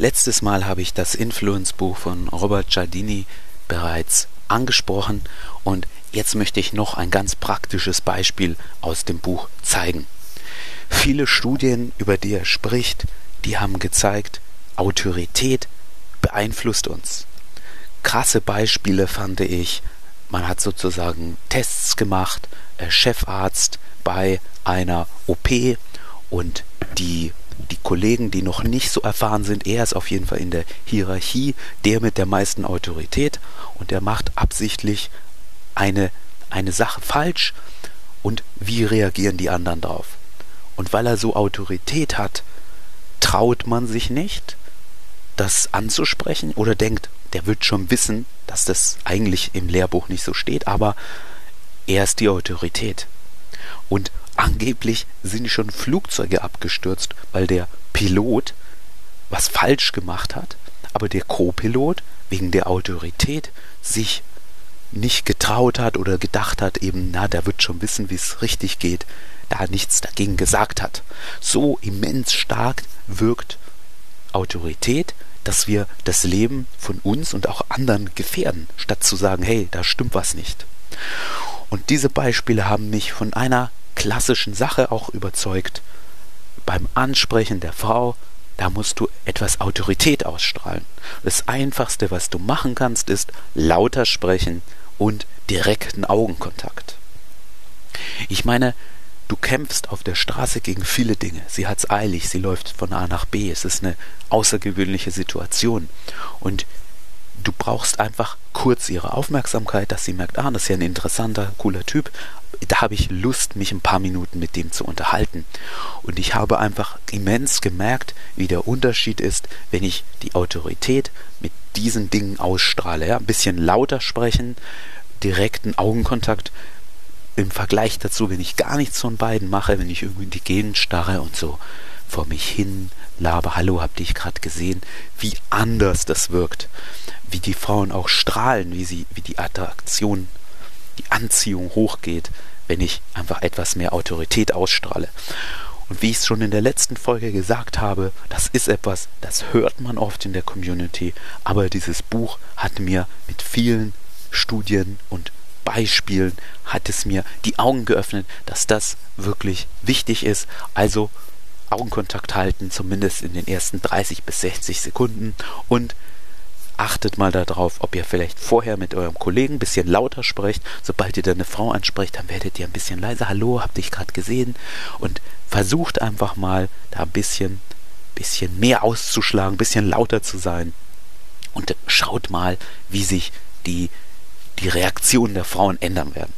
Letztes Mal habe ich das Influence-Buch von Robert Cialdini bereits angesprochen und jetzt möchte ich noch ein ganz praktisches Beispiel aus dem Buch zeigen. Viele Studien, über die er spricht, die haben gezeigt, Autorität beeinflusst uns. Krasse Beispiele fand ich, man hat sozusagen Tests gemacht, äh, Chefarzt bei einer OP und die die Kollegen, die noch nicht so erfahren sind, er ist auf jeden Fall in der Hierarchie der mit der meisten Autorität und er macht absichtlich eine, eine Sache falsch und wie reagieren die anderen darauf? Und weil er so Autorität hat, traut man sich nicht, das anzusprechen oder denkt, der wird schon wissen, dass das eigentlich im Lehrbuch nicht so steht, aber er ist die Autorität. Und angeblich sind schon Flugzeuge abgestürzt, weil der Pilot was falsch gemacht hat, aber der Co-Pilot wegen der Autorität sich nicht getraut hat oder gedacht hat, eben, na, der wird schon wissen, wie es richtig geht, da nichts dagegen gesagt hat. So immens stark wirkt Autorität, dass wir das Leben von uns und auch anderen gefährden, statt zu sagen, hey, da stimmt was nicht. Und diese Beispiele haben mich von einer klassischen Sache auch überzeugt. Beim Ansprechen der Frau, da musst du etwas Autorität ausstrahlen. Das Einfachste, was du machen kannst, ist lauter sprechen und direkten Augenkontakt. Ich meine, du kämpfst auf der Straße gegen viele Dinge. Sie hat's eilig, sie läuft von A nach B. Es ist eine außergewöhnliche Situation. Und du brauchst einfach kurz ihre Aufmerksamkeit, dass sie merkt, ah, das ist ja ein interessanter, cooler Typ. Da habe ich Lust, mich ein paar Minuten mit dem zu unterhalten. Und ich habe einfach immens gemerkt, wie der Unterschied ist, wenn ich die Autorität mit diesen Dingen ausstrahle. Ja? Ein bisschen lauter sprechen, direkten Augenkontakt im Vergleich dazu, wenn ich gar nichts von beiden mache, wenn ich irgendwie die Gegend starre und so vor mich hin laber, hallo, hab dich gerade gesehen, wie anders das wirkt, wie die Frauen auch strahlen, wie sie, wie die Attraktion, die Anziehung hochgeht, wenn ich einfach etwas mehr Autorität ausstrahle. Und wie ich es schon in der letzten Folge gesagt habe, das ist etwas, das hört man oft in der Community, aber dieses Buch hat mir mit vielen Studien und Beispielen hat es mir die Augen geöffnet, dass das wirklich wichtig ist. Also Augenkontakt halten, zumindest in den ersten 30 bis 60 Sekunden und achtet mal darauf, ob ihr vielleicht vorher mit eurem Kollegen ein bisschen lauter sprecht. Sobald ihr dann eine Frau ansprecht, dann werdet ihr ein bisschen leiser. Hallo, hab dich gerade gesehen. Und versucht einfach mal da ein bisschen, bisschen mehr auszuschlagen, ein bisschen lauter zu sein. Und schaut mal, wie sich die, die Reaktionen der Frauen ändern werden.